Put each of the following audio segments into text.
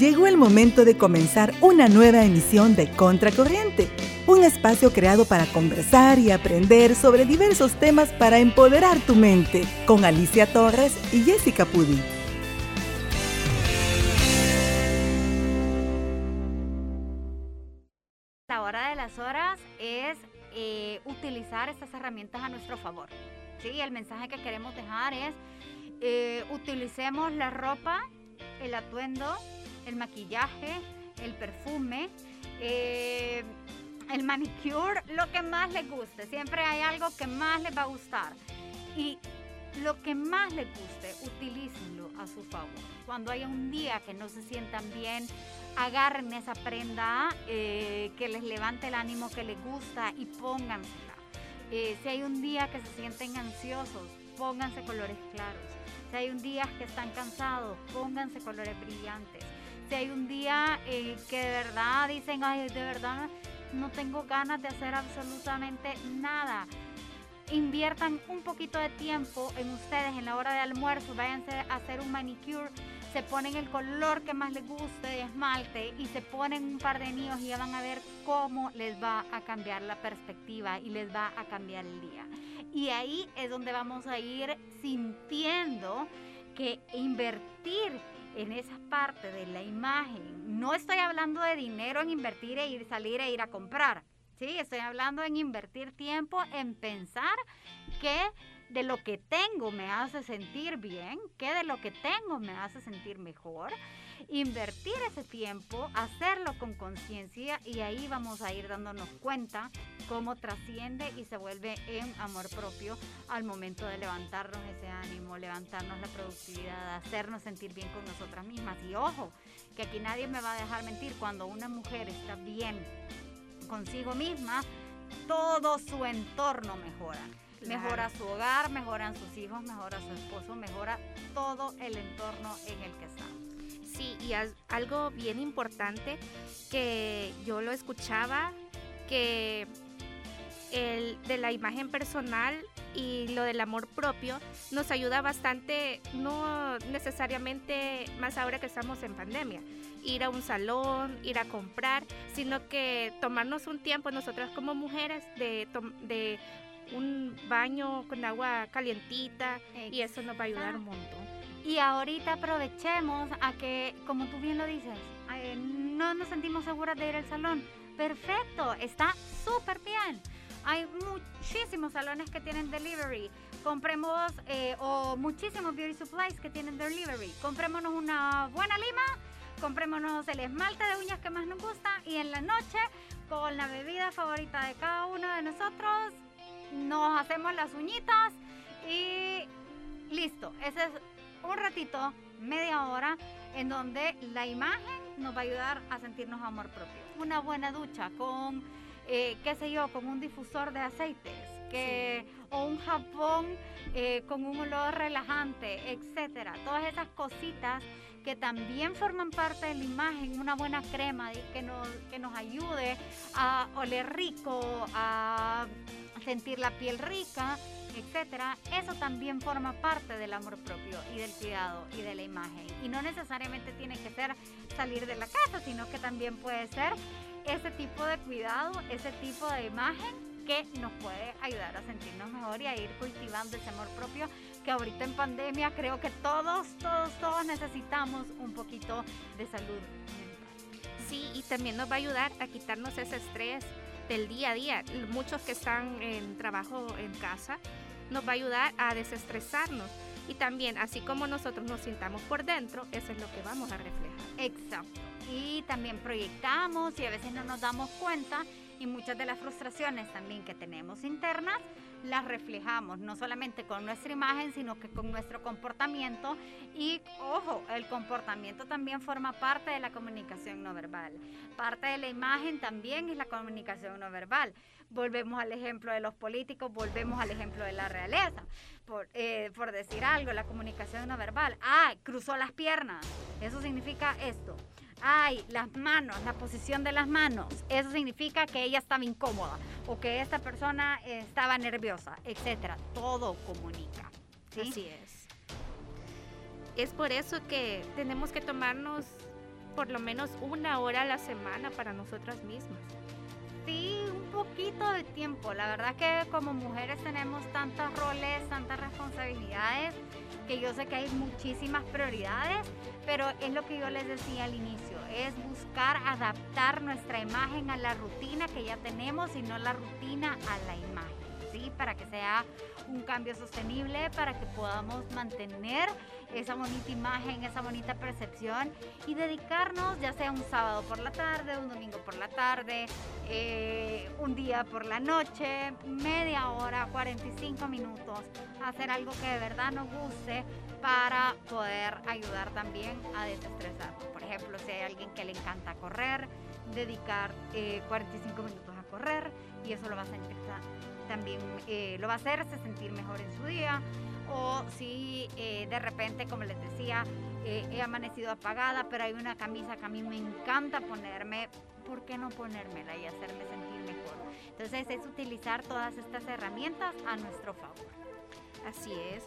Llegó el momento de comenzar una nueva emisión de Contracorriente, un espacio creado para conversar y aprender sobre diversos temas para empoderar tu mente, con Alicia Torres y Jessica Pudi. La hora de las horas es eh, utilizar estas herramientas a nuestro favor. ¿sí? El mensaje que queremos dejar es eh, utilicemos la ropa, el atuendo, el maquillaje, el perfume, eh, el manicure, lo que más les guste. Siempre hay algo que más les va a gustar. Y lo que más les guste, utilícenlo a su favor. Cuando haya un día que no se sientan bien, agarren esa prenda eh, que les levante el ánimo que les gusta y póngansela. Eh, si hay un día que se sienten ansiosos, pónganse colores claros. Si hay un día que están cansados, pónganse colores brillantes. Si hay un día eh, que de verdad dicen, ay, de verdad no tengo ganas de hacer absolutamente nada, inviertan un poquito de tiempo en ustedes en la hora de almuerzo, váyanse a hacer un manicure, se ponen el color que más les guste de esmalte y se ponen un par de anillos y ya van a ver cómo les va a cambiar la perspectiva y les va a cambiar el día. Y ahí es donde vamos a ir sintiendo que invertir en esa parte de la imagen, no estoy hablando de dinero en invertir e ir salir e ir a comprar, ¿sí? Estoy hablando en invertir tiempo en pensar que de lo que tengo me hace sentir bien, que de lo que tengo me hace sentir mejor. Invertir ese tiempo, hacerlo con conciencia y ahí vamos a ir dándonos cuenta cómo trasciende y se vuelve en amor propio al momento de levantarnos ese ánimo, levantarnos la productividad, hacernos sentir bien con nosotras mismas. Y ojo, que aquí nadie me va a dejar mentir, cuando una mujer está bien consigo misma, todo su entorno mejora. Mejora su hogar, mejoran sus hijos, mejora su esposo, mejora todo el entorno en el que está. Sí, y algo bien importante que yo lo escuchaba, que el de la imagen personal y lo del amor propio nos ayuda bastante, no necesariamente más ahora que estamos en pandemia, ir a un salón, ir a comprar, sino que tomarnos un tiempo nosotras como mujeres de, de un baño con agua calientita y eso nos va a ayudar un montón. Y ahorita aprovechemos a que, como tú bien lo dices, eh, no nos sentimos seguras de ir al salón. Perfecto, está súper bien. Hay muchísimos salones que tienen delivery. Compremos, eh, o muchísimos beauty supplies que tienen delivery. Comprémonos una buena lima, comprémonos el esmalte de uñas que más nos gusta y en la noche, con la bebida favorita de cada uno de nosotros, nos hacemos las uñitas y listo. Ese es un ratito, media hora, en donde la imagen nos va a ayudar a sentirnos amor propio. Una buena ducha con eh, qué sé yo, con un difusor de aceites, que, o un jabón eh, con un olor relajante, etcétera. Todas esas cositas que también forman parte de la imagen, una buena crema que nos, que nos ayude a oler rico, a sentir la piel rica, etcétera, eso también forma parte del amor propio y del cuidado y de la imagen. Y no necesariamente tiene que ser salir de la casa, sino que también puede ser ese tipo de cuidado, ese tipo de imagen que nos puede ayudar a sentirnos mejor y a ir cultivando ese amor propio que ahorita en pandemia creo que todos, todos, todos necesitamos un poquito de salud mental. Sí, y también nos va a ayudar a quitarnos ese estrés del día a día. Muchos que están en trabajo en casa, nos va a ayudar a desestresarnos. Y también, así como nosotros nos sintamos por dentro, eso es lo que vamos a reflejar. Exacto y también proyectamos y a veces no nos damos cuenta y muchas de las frustraciones también que tenemos internas las reflejamos no solamente con nuestra imagen sino que con nuestro comportamiento. Y ojo el comportamiento también forma parte de la comunicación no verbal. Parte de la imagen también es la comunicación no verbal. Volvemos al ejemplo de los políticos volvemos al ejemplo de la realeza. Por, eh, por decir algo la comunicación no verbal. Ah cruzó las piernas. Eso significa esto ay, las manos, la posición de las manos, eso significa que ella estaba incómoda o que esta persona estaba nerviosa, etcétera. Todo comunica. Así es. Es por eso que tenemos que tomarnos por lo menos una hora a la semana para nosotras mismas. Un poquito de tiempo. La verdad que como mujeres tenemos tantos roles, tantas responsabilidades, que yo sé que hay muchísimas prioridades, pero es lo que yo les decía al inicio, es buscar adaptar nuestra imagen a la rutina que ya tenemos y no la rutina a la imagen, Para que sea un cambio sostenible, para que podamos mantener esa bonita imagen, esa bonita percepción y dedicarnos ya sea un sábado por la tarde, un domingo por la tarde, eh, un día por la noche, media hora, 45 minutos, hacer algo que de verdad nos guste para poder ayudar también a desestresarnos. Por ejemplo, si hay alguien que le encanta correr, dedicar 45 eh, minutos a correr y eso lo va a sentir también eh, lo va a hacer sentir mejor en su día o si eh, de repente, como les decía, eh, he amanecido apagada, pero hay una camisa que a mí me encanta ponerme, ¿por qué no ponérmela y hacerme sentir mejor? Entonces es utilizar todas estas herramientas a nuestro favor. Así es.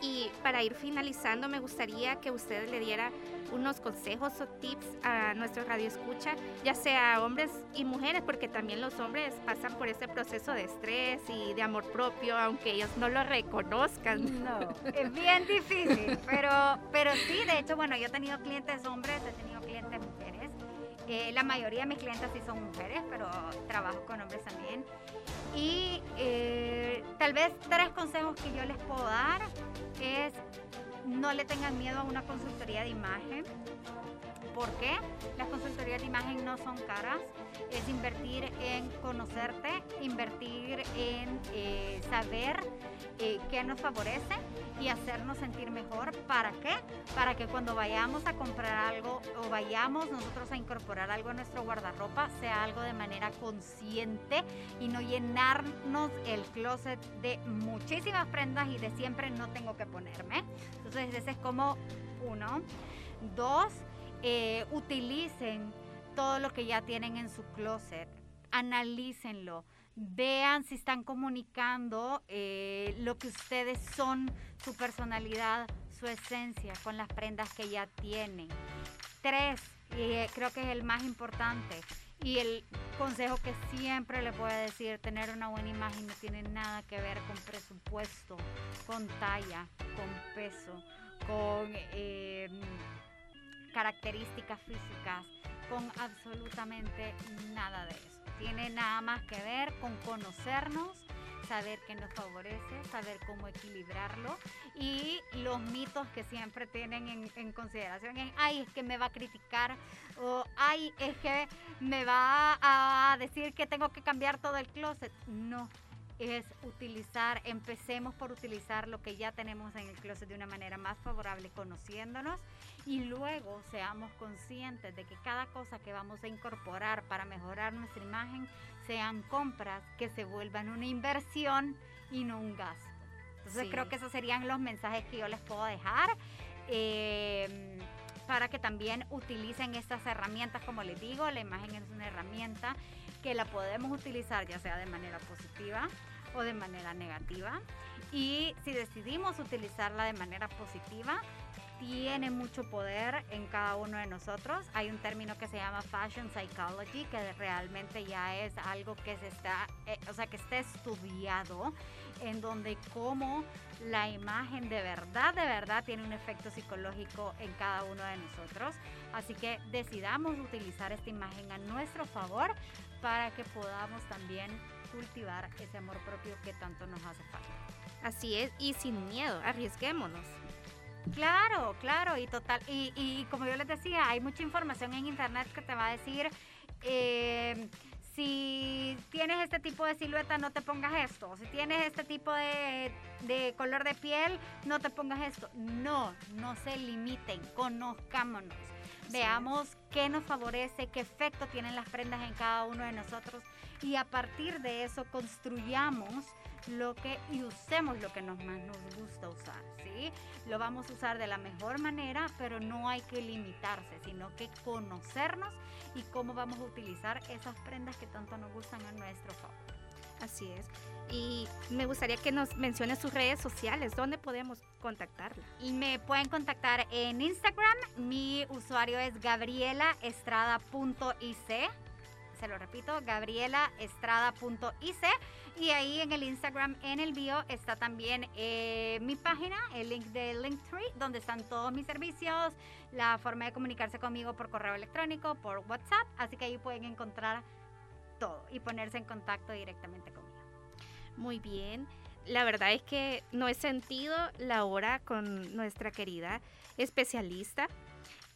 Y para ir finalizando, me gustaría que usted le diera unos consejos o tips a nuestro radio escucha, ya sea hombres y mujeres, porque también los hombres pasan por ese proceso de estrés y de amor propio, aunque ellos no lo reconozcan. No, es bien difícil, pero, pero sí, de hecho, bueno, yo he tenido clientes hombres, he tenido. La mayoría de mis clientes sí son mujeres, pero trabajo con hombres también. Y eh, tal vez tres consejos que yo les puedo dar es no le tengan miedo a una consultoría de imagen. ¿Por qué? Las consultorías de imagen no son caras. Es invertir en conocerte, invertir en eh, saber eh, qué nos favorece y hacernos sentir mejor. ¿Para qué? Para que cuando vayamos a comprar algo o vayamos nosotros a incorporar algo a nuestro guardarropa, sea algo de manera consciente y no llenarnos el closet de muchísimas prendas y de siempre no tengo que ponerme. Entonces ese es como uno. Dos, eh, utilicen todo lo que ya tienen en su closet, analícenlo, vean si están comunicando eh, lo que ustedes son, su personalidad, su esencia con las prendas que ya tienen. Tres, eh, creo que es el más importante y el consejo que siempre les voy a decir, tener una buena imagen no tiene nada que ver con presupuesto, con talla, con peso, con características físicas, con absolutamente nada de eso. Tiene nada más que ver con conocernos, saber qué nos favorece, saber cómo equilibrarlo y los mitos que siempre tienen en, consideración es, ay, es que me va a criticar o ay, es que me va a decir que tengo que cambiar todo el closet. No, es utilizar, empecemos por utilizar lo que ya tenemos en el closet de una manera más favorable, conociéndonos y luego seamos conscientes de que cada cosa que vamos a incorporar para mejorar nuestra imagen sean compras que se vuelvan una inversión y no un gasto. Entonces creo que esos serían los mensajes que yo les puedo dejar. Eh, para que también utilicen estas herramientas, como les digo, la imagen es una herramienta que la podemos utilizar ya sea de manera positiva o de manera negativa. Y si decidimos utilizarla de manera positiva, tiene mucho poder en cada uno de nosotros. Hay un término que se llama fashion psychology, que realmente ya es algo que se está, eh, o sea, que está estudiado, en donde como la imagen de verdad, de verdad tiene un efecto psicológico en cada uno de nosotros. Así que decidamos utilizar esta imagen a nuestro favor para que podamos también cultivar ese amor propio que tanto nos hace falta. Así es, y sin miedo, arriesguémonos. Claro, claro, y total, y, como yo les decía, hay mucha información en internet que te va a decir, eh, si tienes este tipo de silueta, no te pongas esto. Si tienes este tipo de, de, color de piel, no te pongas esto. No, no se limiten, conozcámonos. Veamos qué nos favorece, qué efecto tienen las prendas en cada uno de nosotros y a partir de eso construyamos lo que y usemos lo que nos más nos gusta usar, ¿sí? Lo vamos a usar de la mejor manera, pero no hay que limitarse, sino que conocernos y cómo vamos a utilizar esas prendas que tanto nos gustan a nuestro favor. Así es. Y me gustaría que nos mencione sus redes sociales, ¿dónde podemos contactarla? Y me pueden contactar en Instagram, mi usuario es gabrielaestrada.ic se lo repito, gabrielaestrada.ic y ahí en el Instagram, en el bio, está también eh, mi página, el link de Linktree, donde están todos mis servicios, la forma de comunicarse conmigo por correo electrónico, por WhatsApp, así que ahí pueden encontrar todo y ponerse en contacto directamente conmigo. Muy bien. La verdad es que no he sentido la hora con nuestra querida especialista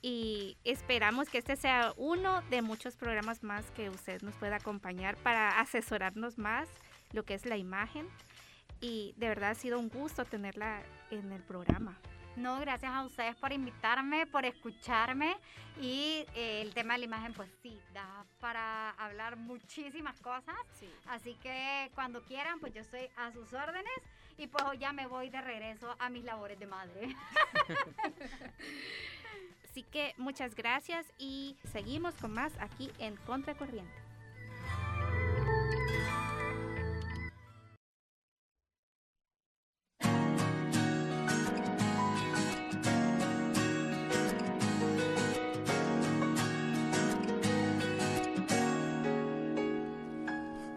y esperamos que este sea uno de muchos programas más que usted nos pueda acompañar para asesorarnos más lo que es la imagen y de verdad ha sido un gusto tenerla en el programa. No, gracias a ustedes por invitarme, por escucharme y eh, el tema de la imagen pues sí, da para hablar muchísimas cosas. Así que cuando quieran pues yo estoy a sus órdenes y pues hoy ya me voy de regreso a mis labores de madre. Así que muchas gracias y seguimos con más aquí en Contracorriente.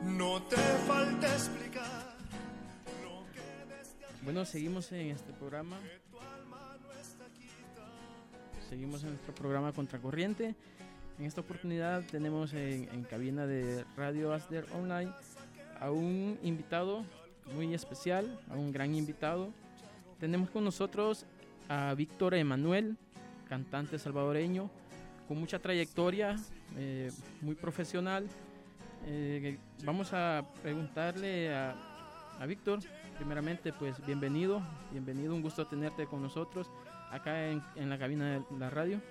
No te falte explicar Bueno, seguimos en este programa seguimos en nuestro programa Contracorriente. En esta oportunidad tenemos en, cabina de Radio Asder Online a un invitado muy especial, a un gran invitado. Tenemos con nosotros a Víctor Emanuel, cantante salvadoreño, con mucha trayectoria, eh, muy profesional. Eh, vamos a preguntarle a, a Víctor, primeramente, pues bienvenido, bienvenido, un gusto tenerte con nosotros acá en, la cabina de la radio.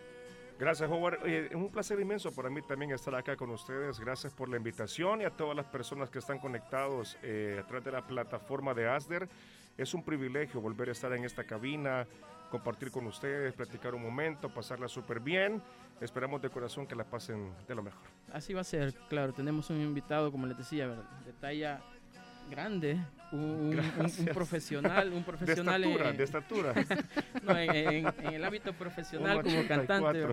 Gracias, Howard. es un placer inmenso para mí también estar acá con ustedes. Gracias por la invitación y a todas las personas que están conectados eh, a través de la plataforma de ASDER. Es un privilegio volver a estar en esta cabina, compartir con ustedes, platicar un momento, pasarla súper bien. Esperamos de corazón que la pasen de lo mejor. Así va a ser, claro. Tenemos un invitado, como les decía, de talla grande, un, profesional, un profesional de estatura, no, en, el ámbito profesional como cantante,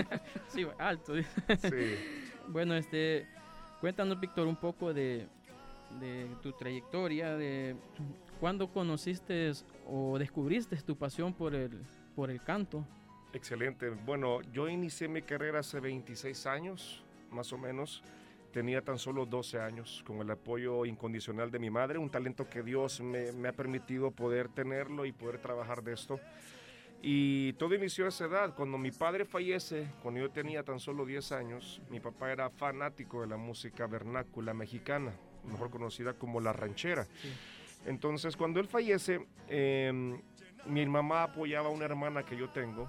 sí, alto. Sí. bueno, este, cuéntanos, Víctor, un poco de, de tu trayectoria, de cuándo conociste o descubriste tu pasión por el, por el canto. Excelente. Bueno, yo inicié mi carrera hace 26 años, más o menos. Tenía tan solo 12 años, con el apoyo incondicional de mi madre, un talento que Dios me, ha permitido poder tenerlo y poder trabajar de esto. Y todo inició a esa edad. Cuando mi padre fallece, cuando yo tenía tan solo 10 años, mi papá era fanático de la música vernácula mexicana, mejor conocida como la ranchera. Entonces, cuando él fallece, em, mi mamá apoyaba a una hermana que yo tengo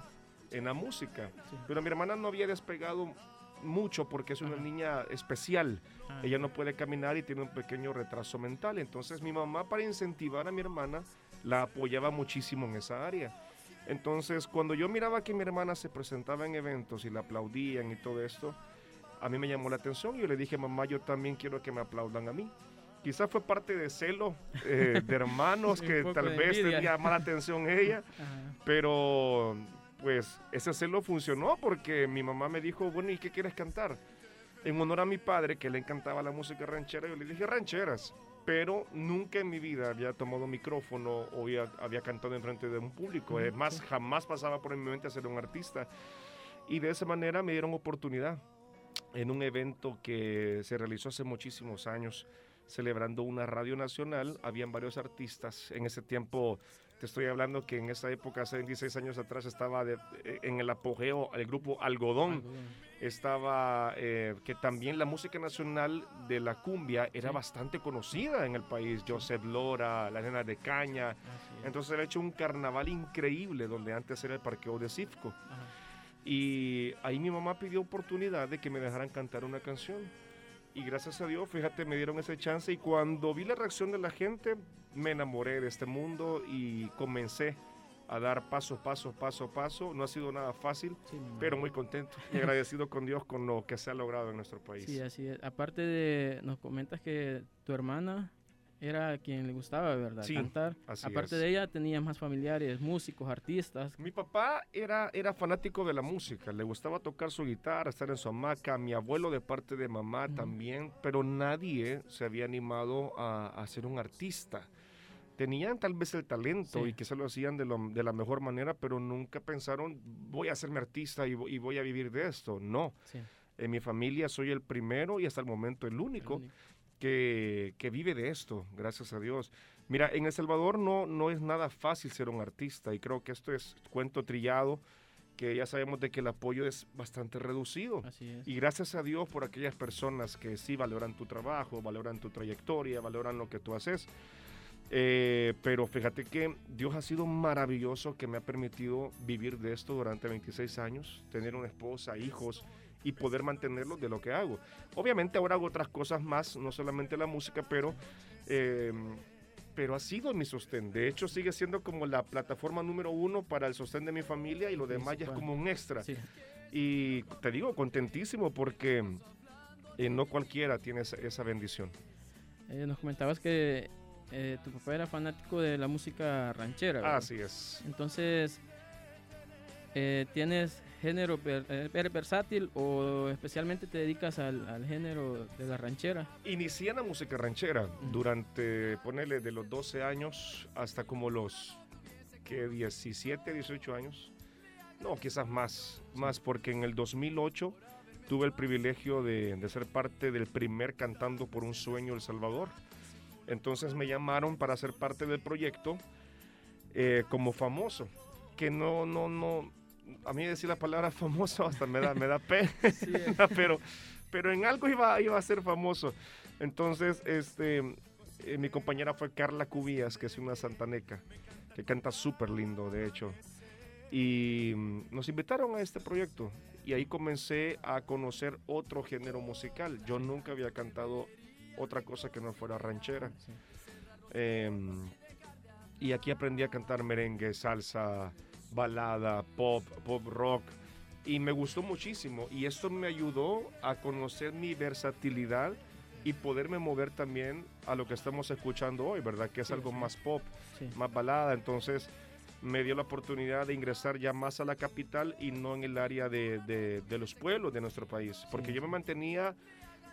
en la música, pero mi hermana no había despegado mucho porque es una niña especial. Ah, Ella no puede caminar y tiene un pequeño retraso mental. Entonces mi mamá para incentivar a mi hermana la apoyaba muchísimo en esa área. Entonces cuando yo miraba que mi hermana se presentaba en eventos y la aplaudían y todo esto, a mí me llamó la atención. Yo le dije, mamá, yo también quiero que me aplaudan a mí. Quizás fue parte de celo eh, de hermanos que tal vez tenía mala atención ella, pero pues ese celo funcionó porque mi mamá me dijo, bueno, ¿y qué quieres cantar? En honor a mi padre, que le encantaba la música ranchera, yo le dije rancheras, pero nunca en mi vida había tomado micrófono o había, cantado en frente de un público. Además, jamás pasaba por mi mente ser un artista. Y de esa manera me dieron oportunidad en un evento que se realizó hace muchísimos años, celebrando una radio nacional. Habían varios artistas. En ese tiempo te estoy hablando que en esa época, hace 26 años atrás, estaba eh, en el apogeo el grupo Algodón. Estaba eh, que también la música nacional de la cumbia era bastante conocida en el país. Joseph Lora, la nena de Caña. Entonces era hecho un carnaval increíble donde antes era el parqueo de Cifco. Y ahí mi mamá pidió oportunidad de que me dejaran cantar una canción y gracias a Dios, fíjate, me dieron ese chance y cuando vi la reacción de la gente, me enamoré de este mundo y comencé a dar paso, paso, paso, paso. No ha sido nada fácil, Sí, pero muy contento y agradecido con Dios con lo que se ha logrado en nuestro país. Sí, así es. Aparte de, nos comentas que tu hermana era quien le gustaba, ¿verdad? Sí, Cantar. así Aparte es. de ella, tenías más familiares, músicos, artistas. Mi papá era, era fanático de la música, le gustaba tocar su guitarra, estar en su hamaca, mi abuelo de parte de mamá también, pero nadie se había animado a, a ser un artista. Tenían tal vez el talento Sí. y quizás lo hacían de, lo- de la mejor manera, pero nunca pensaron, voy a hacerme artista y, vo- y voy a vivir de esto. No, Sí, en mi familia soy el primero y hasta el momento el el único único. que, que vive de esto, gracias a Dios. Mira, en El Salvador no, no es nada fácil ser un artista y creo que esto es cuento trillado, que ya sabemos de que el apoyo es bastante reducido. Así es. Y gracias a Dios por aquellas personas que sí valoran tu trabajo, valoran tu trayectoria, valoran lo que tú haces. Eh, pero fíjate que Dios ha sido maravilloso que me ha permitido vivir de esto durante 26 años, tener una esposa, hijos y poder mantenerlos de lo que hago. Obviamente ahora hago otras cosas más, no solamente la música, pero, eh, pero ha sido mi sostén. De hecho, sigue siendo como la plataforma número uno para el sostén de mi familia y lo demás ya es como un extra. Sí, Y te digo, contentísimo porque eh, no cualquiera tiene esa, esa bendición. Eh, nos comentabas que eh, tu papá era fanático de la música ranchera. ¿verdad? Así es. Entonces, eh, ¿tienes género eh, eres versátil o especialmente te dedicas al, al género de la ranchera? Inicié en la música ranchera durante, ponele, de los 12 años hasta como los que 17, 18 años. No, quizás más, más porque en el 2008 tuve el privilegio de, de ser parte del primer Cantando por un Sueño El Salvador. Entonces me llamaron para ser parte del proyecto eh, como famoso, que no, no, no, a mí decir la palabra famoso hasta me da, me da pena, pero, pero en algo iba, iba a ser famoso. Entonces, este, eh, mi compañera fue Carla Cubías, que es una santaneca, que canta súper lindo, de hecho. Y mm, nos invitaron a este proyecto y ahí comencé a conocer otro género musical. Yo nunca había cantado otra cosa que no fuera ranchera. Sí. Em, y aquí aprendí a cantar merengue, salsa, balada, pop, pop rock. Y me gustó muchísimo. Y esto me ayudó a conocer mi versatilidad y poderme mover también a lo que estamos escuchando hoy, ¿verdad? Que es Sí, algo sí. más pop, Sí. más balada. Entonces me dio la oportunidad de ingresar ya más a la capital y no en el área de, de- de los pueblos de nuestro país. Porque yo me mantenía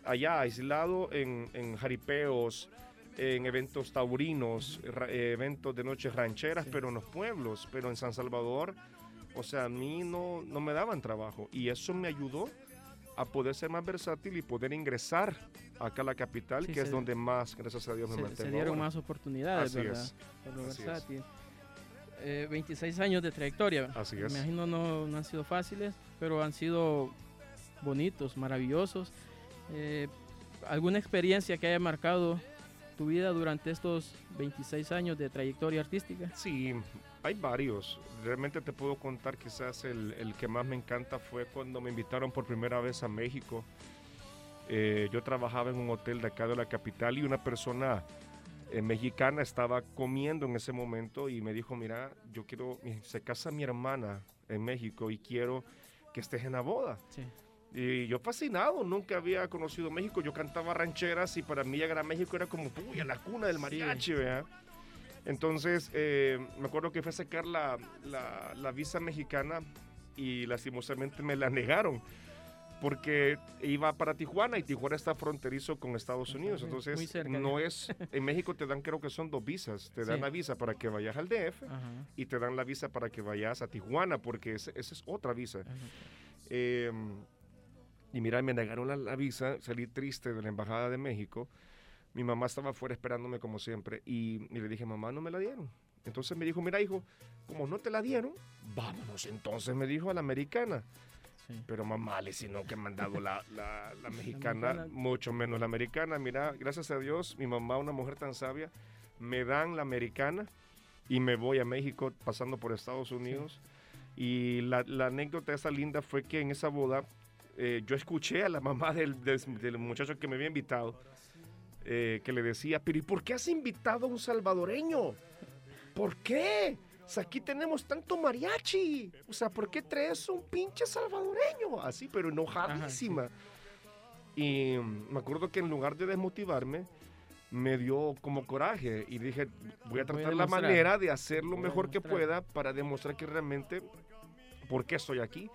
allá aislado en, en jaripeos, en eventos taurinos, eh, eventos de noches rancheras, Sí. pero en los pueblos, pero en San Salvador, o sea, a mí no, no me daban trabajo y eso me ayudó a poder ser más versátil y poder ingresar acá a la capital, Sí, que es donde más, gracias a Dios, me Se, mantengo. se dieron ahora. más oportunidades, Así ¿verdad? es, Por lo así es. versátil. Eh, 26 años de trayectoria. Así Me es. imagino no, no han sido fáciles, pero han sido bonitos, maravillosos. Eh, ¿Alguna experiencia que haya marcado tu vida durante estos 26 años de trayectoria artística? Sí, hay varios. Realmente te puedo contar, quizás el, el que más me encanta fue cuando me invitaron por primera vez a México. Eh, yo trabajaba en un hotel de acá de la capital y una persona eh, mexicana estaba comiendo en ese momento y me dijo, mira, yo quiero, se casa mi hermana en México y quiero que estés en la boda. Sí. Y yo fascinado, nunca había conocido México. Yo cantaba rancheras y para mí llegar a México era como, uy, a la cuna del mariachi, ¿verdad? Entonces, eh, me acuerdo que fue a sacar la, la- la visa mexicana y lastimosamente me la negaron porque iba para Tijuana y Tijuana está fronterizo con Estados Unidos. Muy Entonces, cerca no ya. es, en México te dan creo que son dos visas. Te dan Sí. la visa para que vayas al DF Ajá. y te dan la visa para que vayas a Tijuana porque esa es otra visa. Eh, y mira, me negaron la, la visa, salí triste de la Embajada de México. Mi mamá estaba afuera esperándome como siempre y, y le dije, mamá, no me la dieron. Entonces me dijo, mira, hijo, como no te la dieron, vámonos entonces, me dijo a la americana. Sí. Pero mamá, le si no que me han dado la, la- la mexicana, mucho menos la americana. Mira, gracias a Dios, mi mamá, una mujer tan sabia, me dan la americana y me voy a México pasando por Estados Unidos. Y la, la anécdota esa linda fue que en esa boda eh, yo escuché a la mamá del, del- del muchacho que me había invitado eh, que le decía, pero ¿y por qué has invitado a un salvadoreño? ¿Por qué? sea, aquí tenemos tanto mariachi. O sea, ¿por qué traes un pinche salvadoreño? Así, pero enojadísima. Y mm, me acuerdo que en lugar de desmotivarme, me dio como coraje y dije, voy a tratar la manera de hacer lo mejor que pueda para demostrar que realmente, ¿por qué estoy aquí?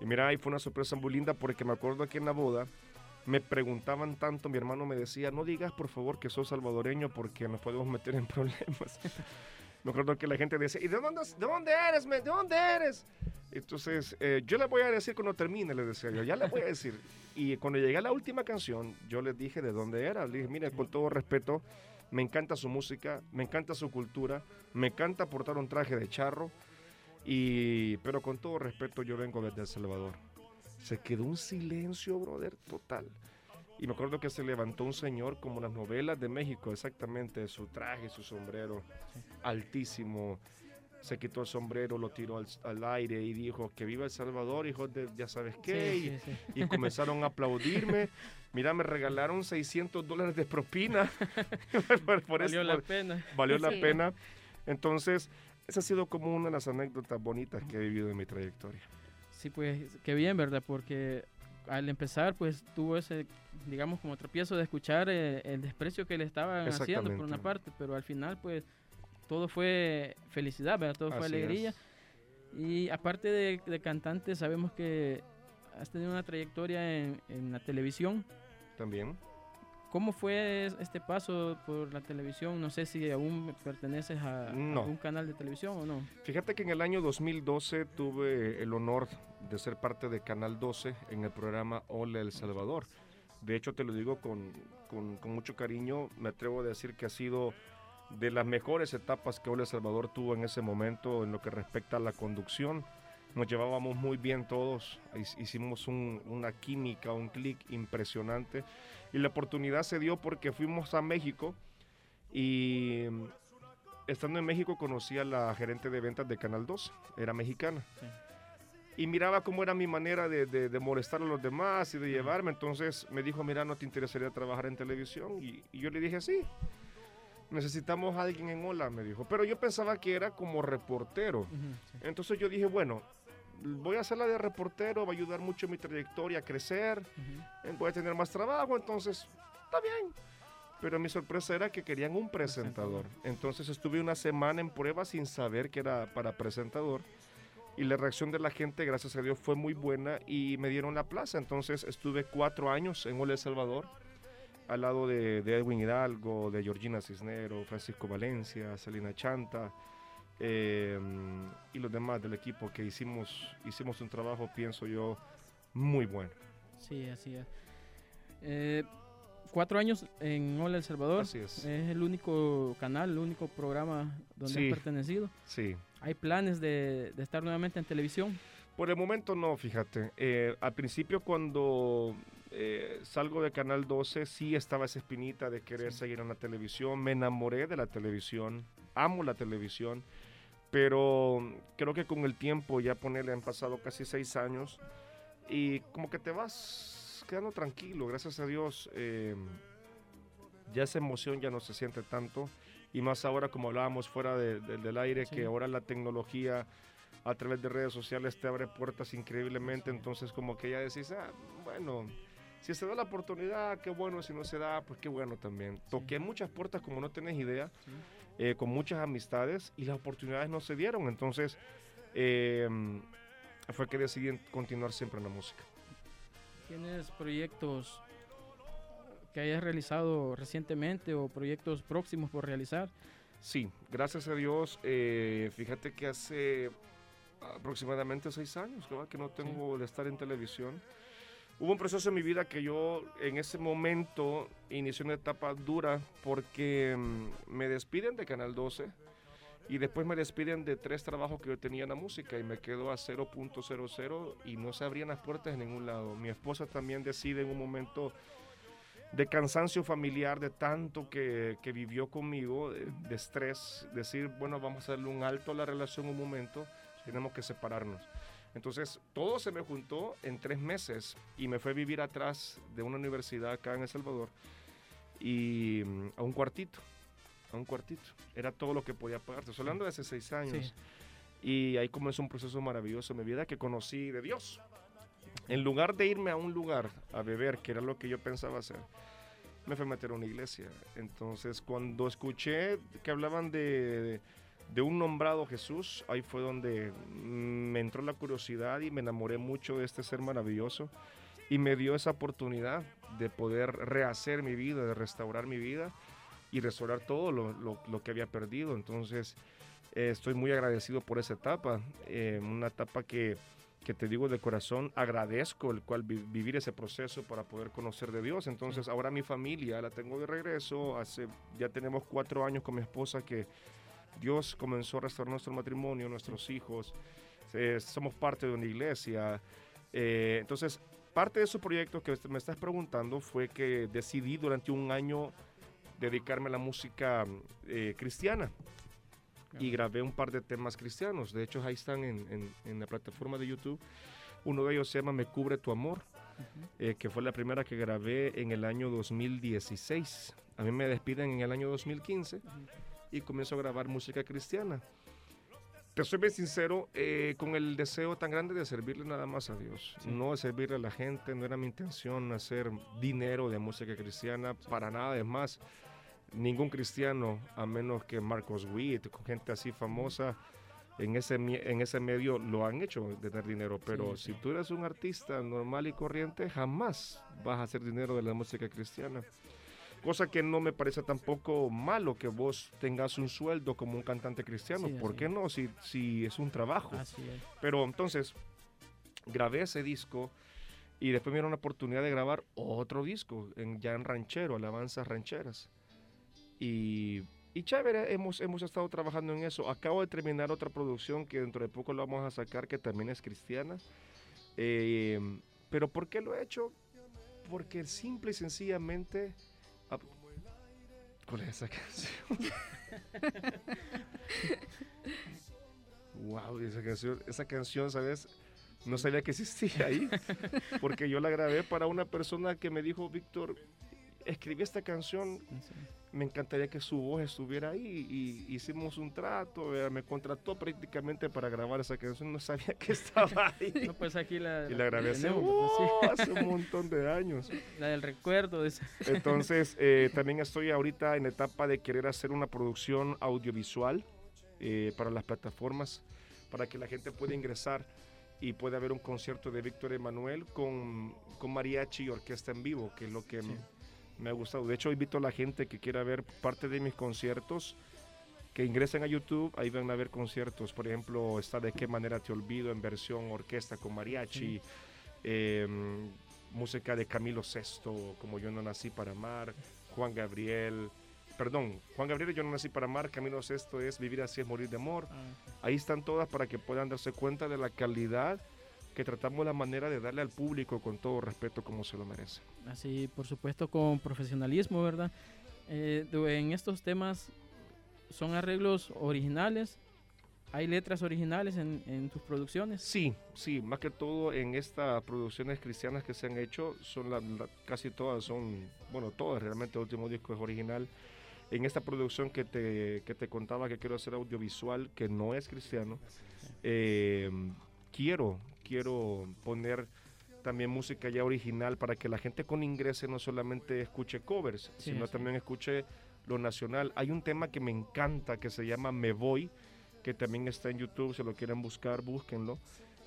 Y mira, ahí fue una sorpresa muy linda porque me acuerdo que en la boda me preguntaban tanto, mi hermano me decía, no digas por favor que sos salvadoreño porque nos podemos meter en problemas. me acuerdo que la gente decía, ¿y de dónde, de dónde eres? ¿De dónde eres? Entonces, eh, yo le voy a decir cuando termine, le decía yo, ya le voy a decir. Y cuando llegué a la última canción, yo les dije de dónde era. Le dije, mire, con todo respeto, me encanta su música, me encanta su cultura, me encanta portar un traje de charro, y, pero con todo respeto, yo vengo desde El Salvador. Se quedó un silencio, brother, total. Y me acuerdo que se levantó un señor como las novelas de México, exactamente, su traje, su sombrero, altísimo. Se quitó el sombrero, lo tiró al, aire y dijo que viva El Salvador, hijo de ya sabes qué. y, comenzaron a aplaudirme. Mira, me regalaron 600 dólares de propina. valió la pena. Valió la pena. Entonces, esa ha sido como una de las anécdotas bonitas que he vivido en mi trayectoria. Sí, pues qué bien, ¿verdad? Porque al empezar, pues tuvo ese, digamos, como tropiezo de escuchar eh, el desprecio que le estaban haciendo por una parte, pero al final, pues todo fue felicidad, ¿verdad? Todo fue alegría. Y aparte de, cantante, sabemos que has tenido una trayectoria en, en la televisión. También. ¿Cómo fue este paso por la televisión? No sé si aún perteneces a algún canal de televisión o no. Fíjate que en el año 2012 tuve el honor de ser parte de Canal 12 en el programa Hola El Salvador. De hecho, te lo digo con, con, con mucho cariño, me atrevo a decir que ha sido de las mejores etapas que Hola El Salvador tuvo en ese momento en lo que respecta a la conducción nos llevábamos muy bien todos, hicimos una química, un clic impresionante y la oportunidad se dio porque fuimos a México y estando en México conocí a la gerente de ventas de Canal 2, era mexicana. Y miraba cómo era mi manera de, molestar a los demás y de llevarme. Entonces me dijo, mira, ¿no te interesaría trabajar en televisión? Y, yo le dije, sí. Necesitamos a alguien en Hola, me dijo. Pero yo pensaba que era como reportero. Entonces yo dije, bueno, voy a hacer la de reportero, va a ayudar mucho mi trayectoria a crecer, voy a tener más trabajo, entonces está bien. Pero mi sorpresa era que querían un presentador. Entonces estuve una semana en prueba sin saber que era para presentador. Y la reacción de la gente, gracias a Dios, fue muy buena y me dieron la plaza. Entonces estuve cuatro años en Ole El Salvador, al lado de, de Edwin Hidalgo, de Georgina Cisnero, Francisco Valencia, Salina Chanta, Em, y los demás del equipo que hicimos, hicimos un trabajo, pienso yo, muy bueno. Sí, así es. Eh, cuatro años en Hola El Salvador. Así es. Es el único canal, el único programa donde he pertenecido. Sí. ¿Hay planes de, estar nuevamente en televisión? Por el momento no, fíjate. Eh, al principio cuando eh, salgo de Canal 12 sí estaba esa espinita de querer seguir en la televisión. Me enamoré de la televisión, amo la televisión pero creo que con el tiempo, ya ponerle, han pasado casi seis años y como que te vas quedando tranquilo, gracias a Dios. Eh, ya esa emoción ya no se siente tanto y más ahora como hablábamos fuera del aire, que ahora la tecnología a través de redes sociales te abre puertas increíblemente, entonces como que ya decís, ah, bueno, si se da la oportunidad, qué bueno, si no se da, pues qué bueno también. Toqué muchas puertas como no tenés idea. Eh, con muchas amistades y las oportunidades no se dieron. Entonces eh, fue que decidí continuar siempre en la música. ¿Tienes proyectos que hayas realizado recientemente o proyectos próximos por realizar? Sí, gracias a Dios. Eh, fíjate que hace aproximadamente seis años que no tengo de estar en televisión. Hubo un proceso en mi vida que yo en ese momento inicié una etapa dura porque mm, me despiden de Canal 12 y después me despiden de tres trabajos que yo tenía en la música y me quedo a 0.00 y no se abrían las puertas en ningún lado. Mi esposa también decide en un momento de cansancio familiar, de tanto que, que vivió conmigo, de, de, estrés, decir, bueno, vamos a darle un alto a la relación un momento, tenemos que separarnos. Entonces, todo se me juntó en tres meses y me fue a vivir atrás de una universidad acá en El Salvador y mm, a un cuartito, a un cuartito. Era todo lo que podía pagar. Estoy hablando de hace seis años. Y ahí comenzó un proceso maravilloso en mi vida que conocí de Dios. En lugar de irme a un lugar a beber, que era lo que yo pensaba hacer, me fui a meter a una iglesia. Entonces, cuando escuché que hablaban de, de un nombrado Jesús, ahí fue donde me entró la curiosidad y me enamoré mucho de este ser maravilloso y me dio esa oportunidad de poder rehacer mi vida, de restaurar mi vida y restaurar todo lo, lo, que había perdido. Entonces, eh, estoy muy agradecido por esa etapa, eh, una etapa que, que, te digo de corazón, agradezco el cual vivir ese proceso para poder conocer de Dios. Entonces, ahora mi familia la tengo de regreso, hace, ya tenemos cuatro años con mi esposa que Dios comenzó a restaurar nuestro matrimonio, nuestros hijos, eh, somos parte de una iglesia. entonces, Parte de su proyecto que me estás preguntando fue que decidí durante un año dedicarme a la música eh, cristiana y grabé un par de temas cristianos. De hecho, ahí están en, la plataforma de YouTube. Uno de ellos se llama Me cubre tu amor, eh, que fue la primera que grabé en el año 2016. A mí me despiden en el año 2015 y comienzo a grabar música cristiana. Te soy bien sincero, eh, con el deseo tan grande de servirle nada más a Dios, no de servirle a la gente, no era mi intención hacer dinero de música cristiana, para nada, es más, ningún cristiano, a menos que Marcos Witt, con gente así famosa, en ese, en ese medio lo han hecho de tener dinero, pero si tú eres un artista normal y corriente, jamás vas a hacer dinero de la música cristiana. Cosa que no me parece tampoco malo que vos tengas un sueldo como un cantante cristiano. ¿Por qué no? Si, si es un trabajo. Pero entonces, grabé ese disco y después me dieron la oportunidad de grabar otro disco en, ya en ranchero, alabanzas rancheras. Y, y chévere, hemos, hemos estado trabajando en eso. Acabo de terminar otra producción que dentro de poco lo vamos a sacar, que también es cristiana. Eh, pero ¿por qué lo he hecho? Porque simple y sencillamente ¿Cuál es esa canción? wow, esa canción, esa canción, ¿sabes? No sabía que existía ahí, porque yo la grabé para una persona que me dijo, Víctor, escribí esta canción, me encantaría que su voz estuviera ahí y hicimos un trato, me contrató prácticamente para grabar esa canción, no sabía que estaba ahí. No, pues aquí la, y la grabé hace, uh, hace, un montón de años. La del recuerdo. De Entonces, eh, también estoy ahorita en etapa de querer hacer una producción audiovisual eh, para las plataformas, para que la gente pueda ingresar y pueda ver un concierto de Víctor Emanuel con, con mariachi y orquesta en vivo, que es lo que me ha gustado. De hecho, invito a la gente que quiera ver parte de mis conciertos que ingresen a YouTube, ahí van a ver conciertos. Por ejemplo, está De qué manera te olvido en versión orquesta con mariachi, em, música de Camilo VI, como Yo no nací para amar, Juan Gabriel. Perdón, Juan Gabriel Yo no nací para amar, Camilo VI es Vivir así es morir de amor. Ah. Ahí están todas para que puedan darse cuenta de la calidad que tratamos la manera de darle al público con todo respeto como se lo merece. Así, por supuesto, con profesionalismo, ¿verdad? Eh, en estos temas son arreglos originales. ¿Hay letras originales en, tus producciones? Sí, sí, más que todo en estas producciones cristianas que se han hecho, son casi todas son, bueno, todas realmente, el último disco es original. En esta producción que te, que te contaba que quiero hacer audiovisual, que no es cristiano, eh, quiero quiero poner también música ya original para que la gente con ingrese no solamente escuche covers, sino también escuche lo nacional. Hay un tema que me encanta que se llama Me Voy, que también está en YouTube, si lo quieren buscar, búsquenlo,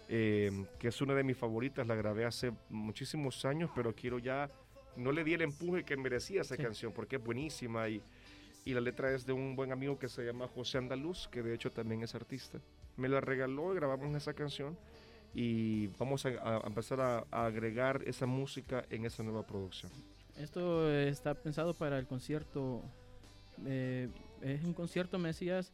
eh, que es una de mis favoritas, la grabé hace muchísimos años, pero quiero ya, no le di el empuje que merecía esa canción, porque es buenísima y, y la letra es de un buen amigo que se llama José Andaluz, que de hecho también es artista. Me la regaló y grabamos esa canción y vamos a, empezar a, agregar esa música en esa nueva producción. Esto está pensado para el concierto, eh, es un concierto, me decías,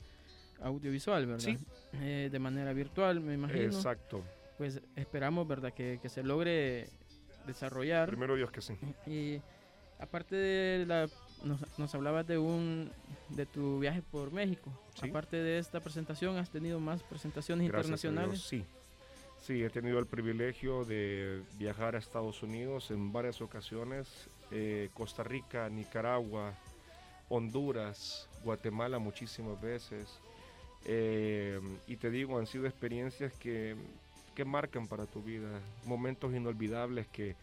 audiovisual, ¿verdad? Sí. Eh, de manera virtual, me imagino. Exacto. Pues esperamos, ¿verdad? Que, que, se logre desarrollar. Primero Dios que sí. Y aparte de la... Nos, nos hablabas de un de tu viaje por México. Aparte de esta presentación, ¿has tenido más presentaciones internacionales? sí, Sí, he tenido el privilegio de viajar a Estados Unidos en varias ocasiones, eh, Costa Rica, Nicaragua, Honduras, Guatemala muchísimas veces. Eh, y te digo, han sido experiencias que, que marcan para tu vida, momentos inolvidables que,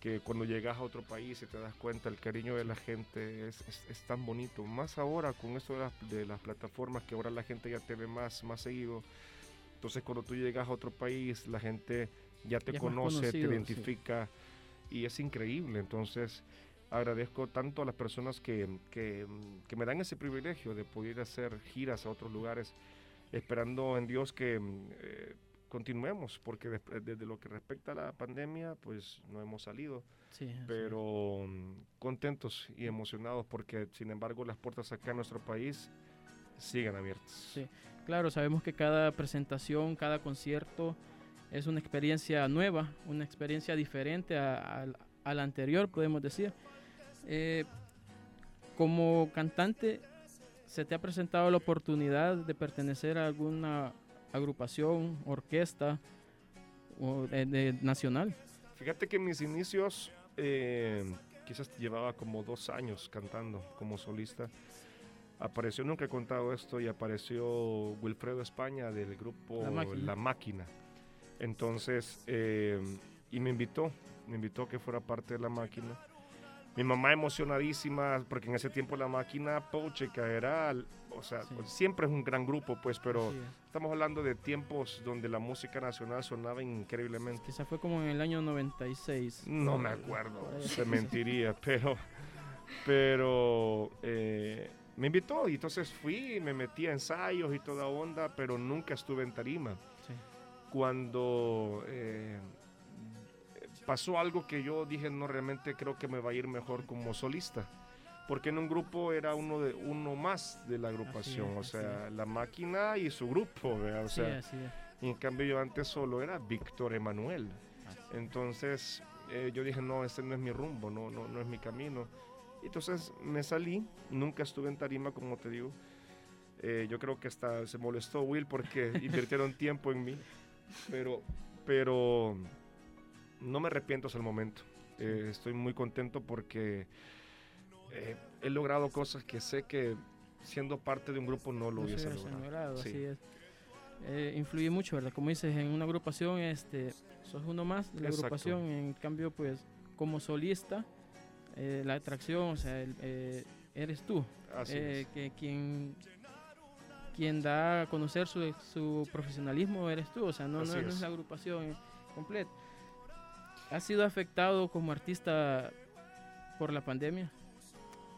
que cuando llegas a otro país y te das cuenta el cariño de la gente es, es, es tan bonito. Más ahora con esto de las, de las, plataformas que ahora la gente ya te ve más, más seguido. Entonces cuando tú llegas a otro país la gente ya te ya conoce, te identifica sí. y es increíble. Entonces agradezco tanto a las personas que, que, que, me dan ese privilegio de poder hacer giras a otros lugares, esperando en Dios que eh, continuemos, porque desde, desde, lo que respecta a la pandemia, pues no hemos salido, sí, pero sí. contentos y emocionados porque, sin embargo, las puertas acá en nuestro país siguen abiertas. Sí, claro, sabemos que cada presentación, cada concierto es una experiencia nueva, una experiencia diferente a, la anterior, podemos decir. Eh, como cantante, ¿se te ha presentado la oportunidad de pertenecer a alguna agrupación, orquesta o de nacional? Fíjate que mis inicios eh, quizás llevaba como dos años cantando como solista. Apareció, nunca he contado esto, y apareció Wilfredo España del grupo La Máquina. La Máquina. Entonces, eh, y me invitó, me invitó a que fuera parte de La Máquina. Mi mamá emocionadísima, porque en ese tiempo La Máquina, Pocheca, era, o sea, sí. siempre es un gran grupo, pues, pero sí. estamos hablando de tiempos donde la música nacional sonaba increíblemente. Quizá fue como en el año 96. No me acuerdo, se mentiría, pero, pero eh, me invitó y entonces fui, me metí a ensayos y toda onda, pero nunca estuve en tarima. Sí. Cuando eh, pasó algo que yo dije, no, realmente creo que me va a ir mejor como solista. Porque en un grupo era uno de uno más de la agrupación, es, o sea, la máquina y su grupo, ¿verdad? o sea, sí, y en cambio yo antes solo era Víctor Emanuel. Entonces eh, yo dije, no, este no es mi rumbo, no, no, no es mi camino. Entonces me salí, nunca estuve en tarima, como te digo. Eh, yo creo que hasta se molestó Will porque invirtieron tiempo en mí, pero, pero no me arrepiento hasta el momento. Eh, estoy muy contento porque eh, he logrado cosas que sé que siendo parte de un grupo no lo no hubiese logrado. logrado sí. Así es. Eh, influye mucho, ¿verdad? Como dices, en una agrupación este, sos uno más de la Exacto. agrupación, en cambio, pues, como solista, eh, la atracción, o sea, el, eh, eres tú, Así que quien quien da a conocer su, su profesionalismo eres tú, o sea, no, no, no es la agrupación completa. ¿Has sido afectado como artista por la pandemia?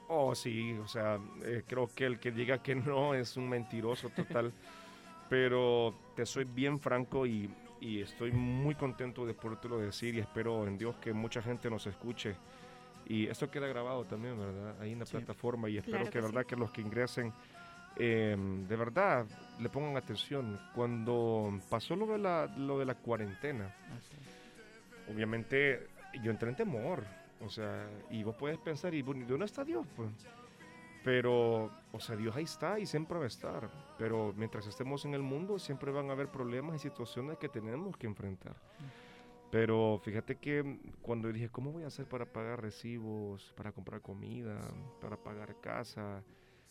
Oh, sí, o sea, eh, creo que el que diga que no es un mentiroso total. pero te soy bien franco y, y, estoy muy contento de podértelo decir y espero en Dios que mucha gente nos escuche. Y esto queda grabado también, ¿verdad? Ahí en la sí. plataforma y espero claro que, que, verdad sí. que los que ingresen eh, de verdad le pongan atención. Cuando pasó lo de la, lo de la cuarentena, Así. obviamente yo entré en temor. O sea, y vos puedes pensar, ¿y dónde está Dios? Pues, pero, o sea, Dios ahí está y siempre va a estar. Pero mientras estemos en el mundo, siempre van a haber problemas y situaciones que tenemos que enfrentar. Pero fíjate que cuando dije, ¿cómo voy a hacer para pagar recibos, para comprar comida, para pagar casa?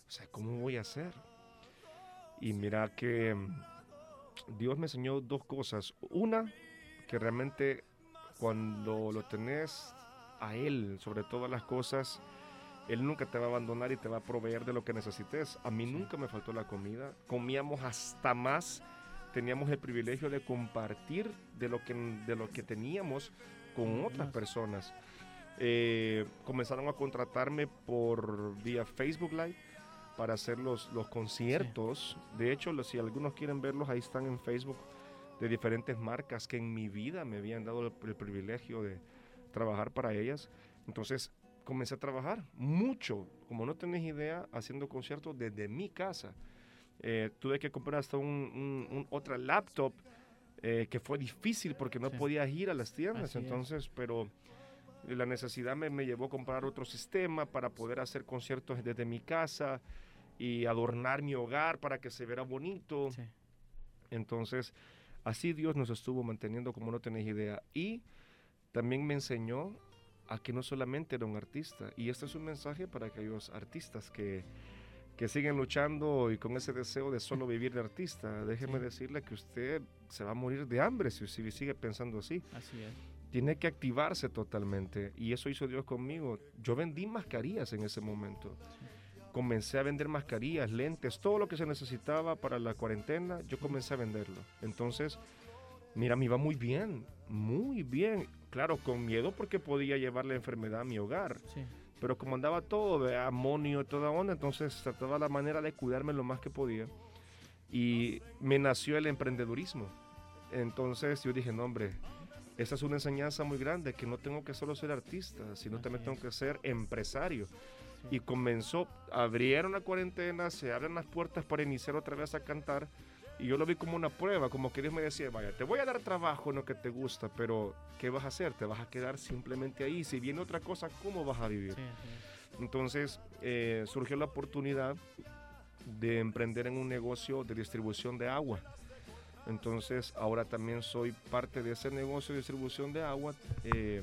O sea, ¿cómo voy a hacer? Y mira que Dios me enseñó dos cosas. Una, que realmente cuando lo tenés a Él sobre todas las cosas, Él nunca te va a abandonar y te va a proveer de lo que necesites. A mí nunca me faltó la comida. Comíamos hasta más. Teníamos el privilegio de compartir de lo que, de lo que teníamos con otras personas. Eh, comenzaron a contratarme por vía Facebook Live para hacer los, los conciertos. Sí. De hecho, los, si algunos quieren verlos, ahí están en Facebook de diferentes marcas que en mi vida me habían dado el, el privilegio de trabajar para ellas. Entonces comencé a trabajar mucho, como no tenés idea, haciendo conciertos desde mi casa. Eh, tuve que comprar hasta un, un, un otra laptop eh, que fue difícil porque no sí. podías ir a las tiendas. Así entonces, es. pero la necesidad me, me, llevó a comprar otro sistema para poder hacer conciertos desde mi casa y adornar mi hogar para que se viera bonito. Sí. Entonces, así Dios nos estuvo manteniendo como no tenéis idea. Y también me enseñó a que no solamente era un artista. Y este es un mensaje para aquellos artistas que, que siguen luchando y con ese deseo de solo vivir de artista. Déjeme decirle que usted se va a morir de hambre si, si sigue pensando así. Así es. Tiene que activarse totalmente. Y eso hizo Dios conmigo. Yo vendí mascarillas en ese momento. Comencé a vender mascarillas, lentes, todo lo que se necesitaba para la cuarentena, yo comencé a venderlo. Entonces, mira, me iba muy bien, muy bien. Claro, con miedo porque podía llevar la enfermedad a mi hogar. Sí. Pero como andaba todo, de amonio, toda onda, entonces trataba la manera de cuidarme lo más que podía. Y me nació el emprendedurismo. Entonces yo dije, no hombre, esta es una enseñanza muy grande, que no tengo que solo ser artista, sino Así también tengo que ser empresario. Y comenzó, abrieron la cuarentena, se abren las puertas para iniciar otra vez a cantar. Y yo lo vi como una prueba, como que Dios me decía, vaya, te voy a dar trabajo en lo que te gusta, pero ¿qué vas a hacer? ¿Te vas a quedar simplemente ahí? Si viene otra cosa, ¿cómo vas a vivir? Sí. Entonces eh, surgió la oportunidad de emprender en un negocio de distribución de agua. Entonces ahora también soy parte de ese negocio de distribución de agua. eh,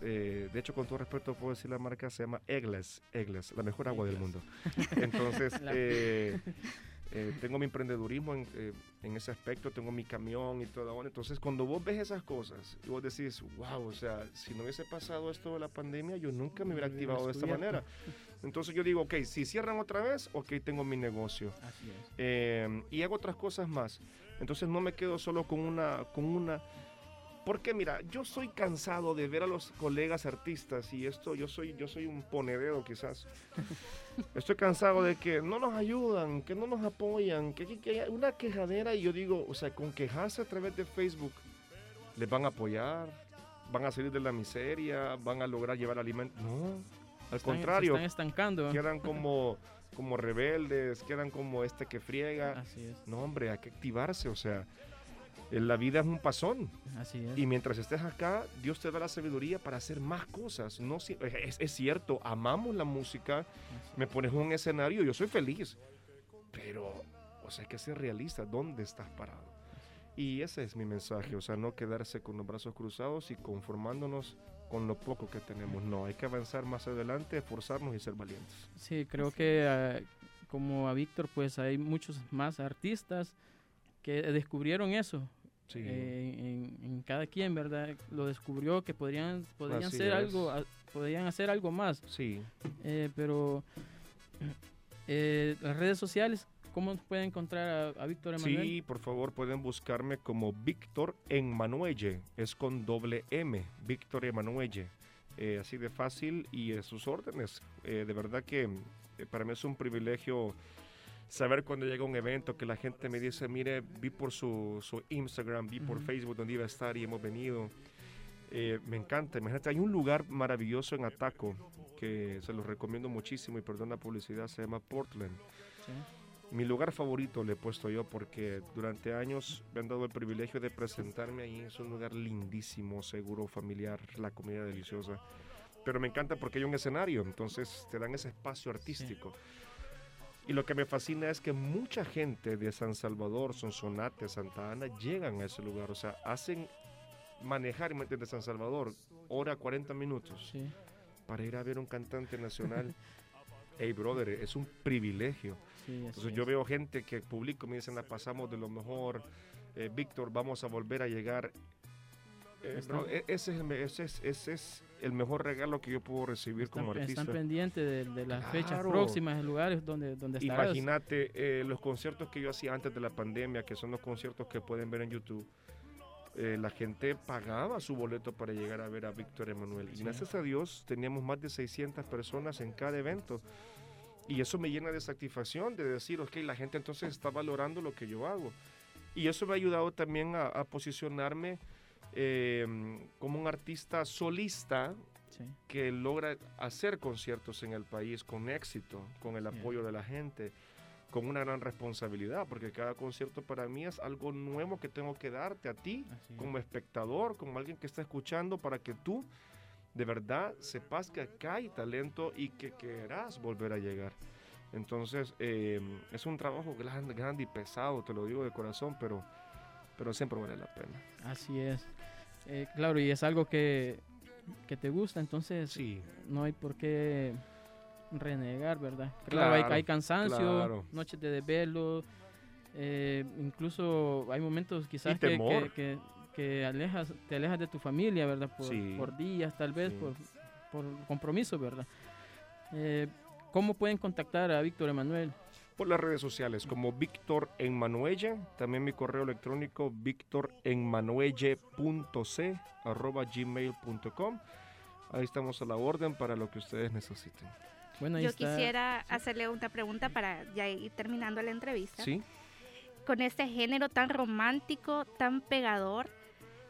eh, de hecho, con todo respeto, puedo decir la marca se llama Egles, Egles, la mejor agua del mundo. Entonces, eh, eh, tengo mi emprendedurismo en, eh, en ese aspecto, tengo mi camión y todo. bueno, Entonces, cuando vos ves esas cosas y vos decís, wow, o sea, si no hubiese pasado esto de la pandemia, yo nunca me hubiera activado de esta manera. Entonces yo digo, ok, si cierran otra vez, ok, tengo mi negocio. Así es. Eh, y hago otras cosas más. Entonces no me quedo solo con una, con una. Porque mira, yo soy cansado de ver a los colegas artistas y esto, yo soy, yo soy un ponedero quizás. Estoy cansado de que no nos ayudan, que no nos apoyan, que, que, que hay una quejadera y yo digo, o sea, con quejarse a través de Facebook, les van a apoyar, van a salir de la miseria, van a lograr llevar alimento. No, al Están- se contrario, están estancando. quedan como, como rebeldes, quedan como este que friega. Así es. No, hombre, hay que activarse, o sea, la vida es un pasón. Así es. Y mientras estés acá, Dios te da la sabiduría para hacer más cosas. No, es, es cierto, amamos la música, me pones un escenario, yo soy feliz. Pero, o sea, hay que ser realista, ¿dónde estás parado? Y ese es mi mensaje, o sea, no quedarse con los brazos cruzados y conformándonos con lo poco que tenemos. No, hay que avanzar más adelante, esforzarnos y ser valientes. Sí, creo que ah, como a Víctor, pues hay muchos más artistas que descubrieron eso. Sí. eh, en, en cada quien, ¿verdad? Lo descubrió que podrían, podrían Así hacer es. algo, ah, podrían hacer algo más. sí. Eh, pero eh, las redes sociales, ¿cómo pueden encontrar a, a Víctor Emanuel? Sí, por favor, pueden buscarme como Víctor Emanuelle. Es con doble M, Víctor Emanuelle. Eh, así de fácil y a sus órdenes. Eh, de verdad que para mí es un privilegio saber cuando llega un evento que la gente me dice, mire, vi por su, su Instagram, vi por Ujú. Facebook donde iba a estar y hemos venido. Eh, me encanta, imagínate, hay un lugar maravilloso en Ataco que se los recomiendo muchísimo y perdón la publicidad, se llama Portland. Sí. Mi lugar favorito le he puesto yo porque durante años me han dado el privilegio de presentarme ahí. Es un lugar lindísimo, seguro, familiar, la comida deliciosa. Pero me encanta porque hay un escenario, entonces te dan ese espacio artístico. Y lo que me fascina es que mucha gente de San Salvador, Sonsonate, Santa Ana, llegan a ese lugar. O sea, hacen manejar de San Salvador hora 40 minutos Sí, para ir a ver un cantante nacional. hey, brother, es un privilegio. sí, Entonces yo es. veo gente que publico y me dicen, la pasamos de lo mejor, eh, Víctor, vamos a volver a llegar. Eh, bro, e- es ese, es, ese es el mejor regalo que yo puedo recibir Están, como artista. están pendientes de, de las fechas Claro. próximas, lugares donde, donde. Imagínate eh, los conciertos que yo hacía antes de la pandemia, que son los conciertos que pueden ver en YouTube. Eh, la gente pagaba su boleto para llegar a ver a Víctor Emanuel. Y gracias a Dios teníamos más de 600 personas en cada evento. Y eso me llena de satisfacción de decir, ok, la gente entonces está valorando lo que yo hago. Y eso me ha ayudado también a, a posicionarme eh, como un artista solista Sí, que logra hacer conciertos en el país con éxito, con el apoyo de la gente, con una gran responsabilidad, porque cada concierto para mí es algo nuevo que tengo que darte a ti así es. como espectador, como alguien que está escuchando, para que tú de verdad sepas que acá hay talento y que querrás volver a llegar. Entonces, eh, es un trabajo grande, grande y pesado, te lo digo de corazón, pero, pero siempre vale la pena. Así es. Eh, claro, y es algo que que te gusta, entonces Sí, no hay por qué renegar, ¿verdad? Claro, hay, Claro, hay cansancio, claro. noches de desvelo, eh, incluso hay momentos quizás que, que, que- que alejas, te alejas de tu familia, ¿verdad? Por, Sí. por días, tal vez, Sí. por, por compromiso, ¿verdad? Eh, ¿Cómo pueden contactar a Víctor Emanuel? Por las redes sociales como Víctor Enmanuelle, también mi correo electrónico gmail.com. Ahí estamos a la orden para lo que ustedes necesiten. Bueno, ahí Yo está. quisiera hacerle una pregunta para ya ir terminando la entrevista. ¿Sí? Con este género tan romántico, tan pegador,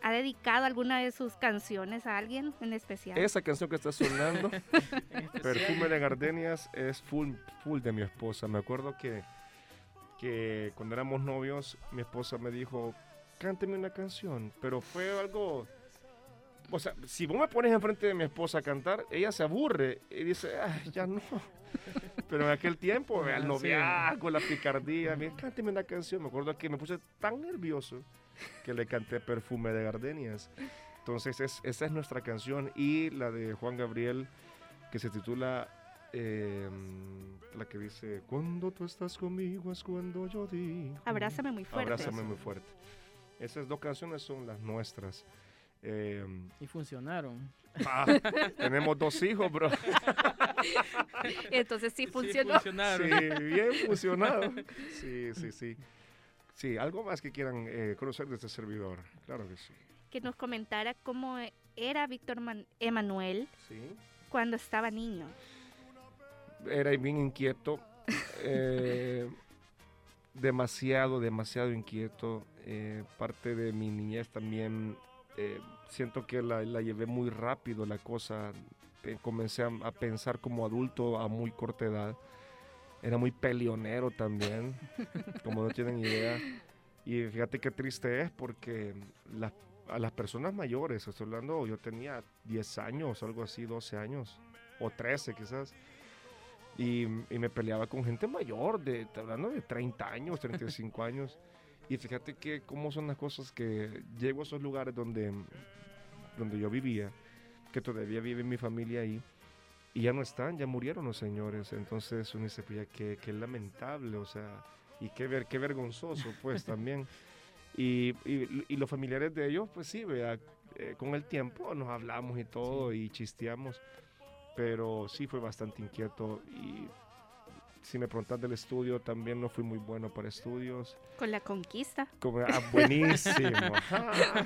¿ha dedicado alguna de sus canciones a alguien en especial? Esa canción que está sonando. Perfume de Gardenias, es full, full de mi esposa. Me acuerdo que, que cuando éramos novios, mi esposa me dijo, cánteme una canción, pero fue algo... O sea, si vos me pones enfrente de mi esposa a cantar, ella se aburre y dice, "Ay, ya no. Pero en aquel tiempo, Ah, el noviazgo, la picardía, me cánteme una canción. Me acuerdo que me puse tan nervioso que le canté Perfume de Gardenias. Entonces, es- esa es nuestra canción y la de Juan Gabriel que se titula eh, la que dice Cuando tú estás conmigo es cuando yo digo. Abrázame muy fuerte. Abrázame muy fuerte. Esas dos canciones son las nuestras. Eh, Y funcionaron. ah, tenemos dos hijos, bro. Entonces sí funcionó. Sí, funcionaron. bien funcionado. Sí, sí, sí. Sí, algo más que quieran eh, conocer de este servidor. Claro que sí. Que nos comentara cómo era Víctor Man- Emanuel Sí. cuando estaba niño. era bien inquieto, eh, demasiado, demasiado inquieto. eh, parte de mi niñez también eh, siento que la, la llevé muy rápido la cosa. eh, comencé a, a pensar como adulto a muy corta edad. Era muy peleonero también, como no tienen idea. Y fíjate qué triste es porque las- a las personas mayores, estoy hablando, yo tenía 10 años, algo así, 12 años, o 13 quizás y, y me peleaba con gente mayor, de, hablando de 30 años, 35 años. Y fíjate que cómo son las cosas que llego a esos lugares donde, donde yo vivía, que todavía vive mi familia ahí, y ya no están, ya murieron los señores. Entonces uno dice, pues ya qué, qué lamentable, o sea, y qué, ver, qué vergonzoso, pues también. Y, y- y los familiares de ellos, pues sí, vea, eh, con el tiempo nos hablamos y todo y chisteamos pero sí fue bastante inquieto y si me preguntas del estudio, también no fui muy bueno para estudios. Con la conquista. Como, ah, buenísimo. ajá.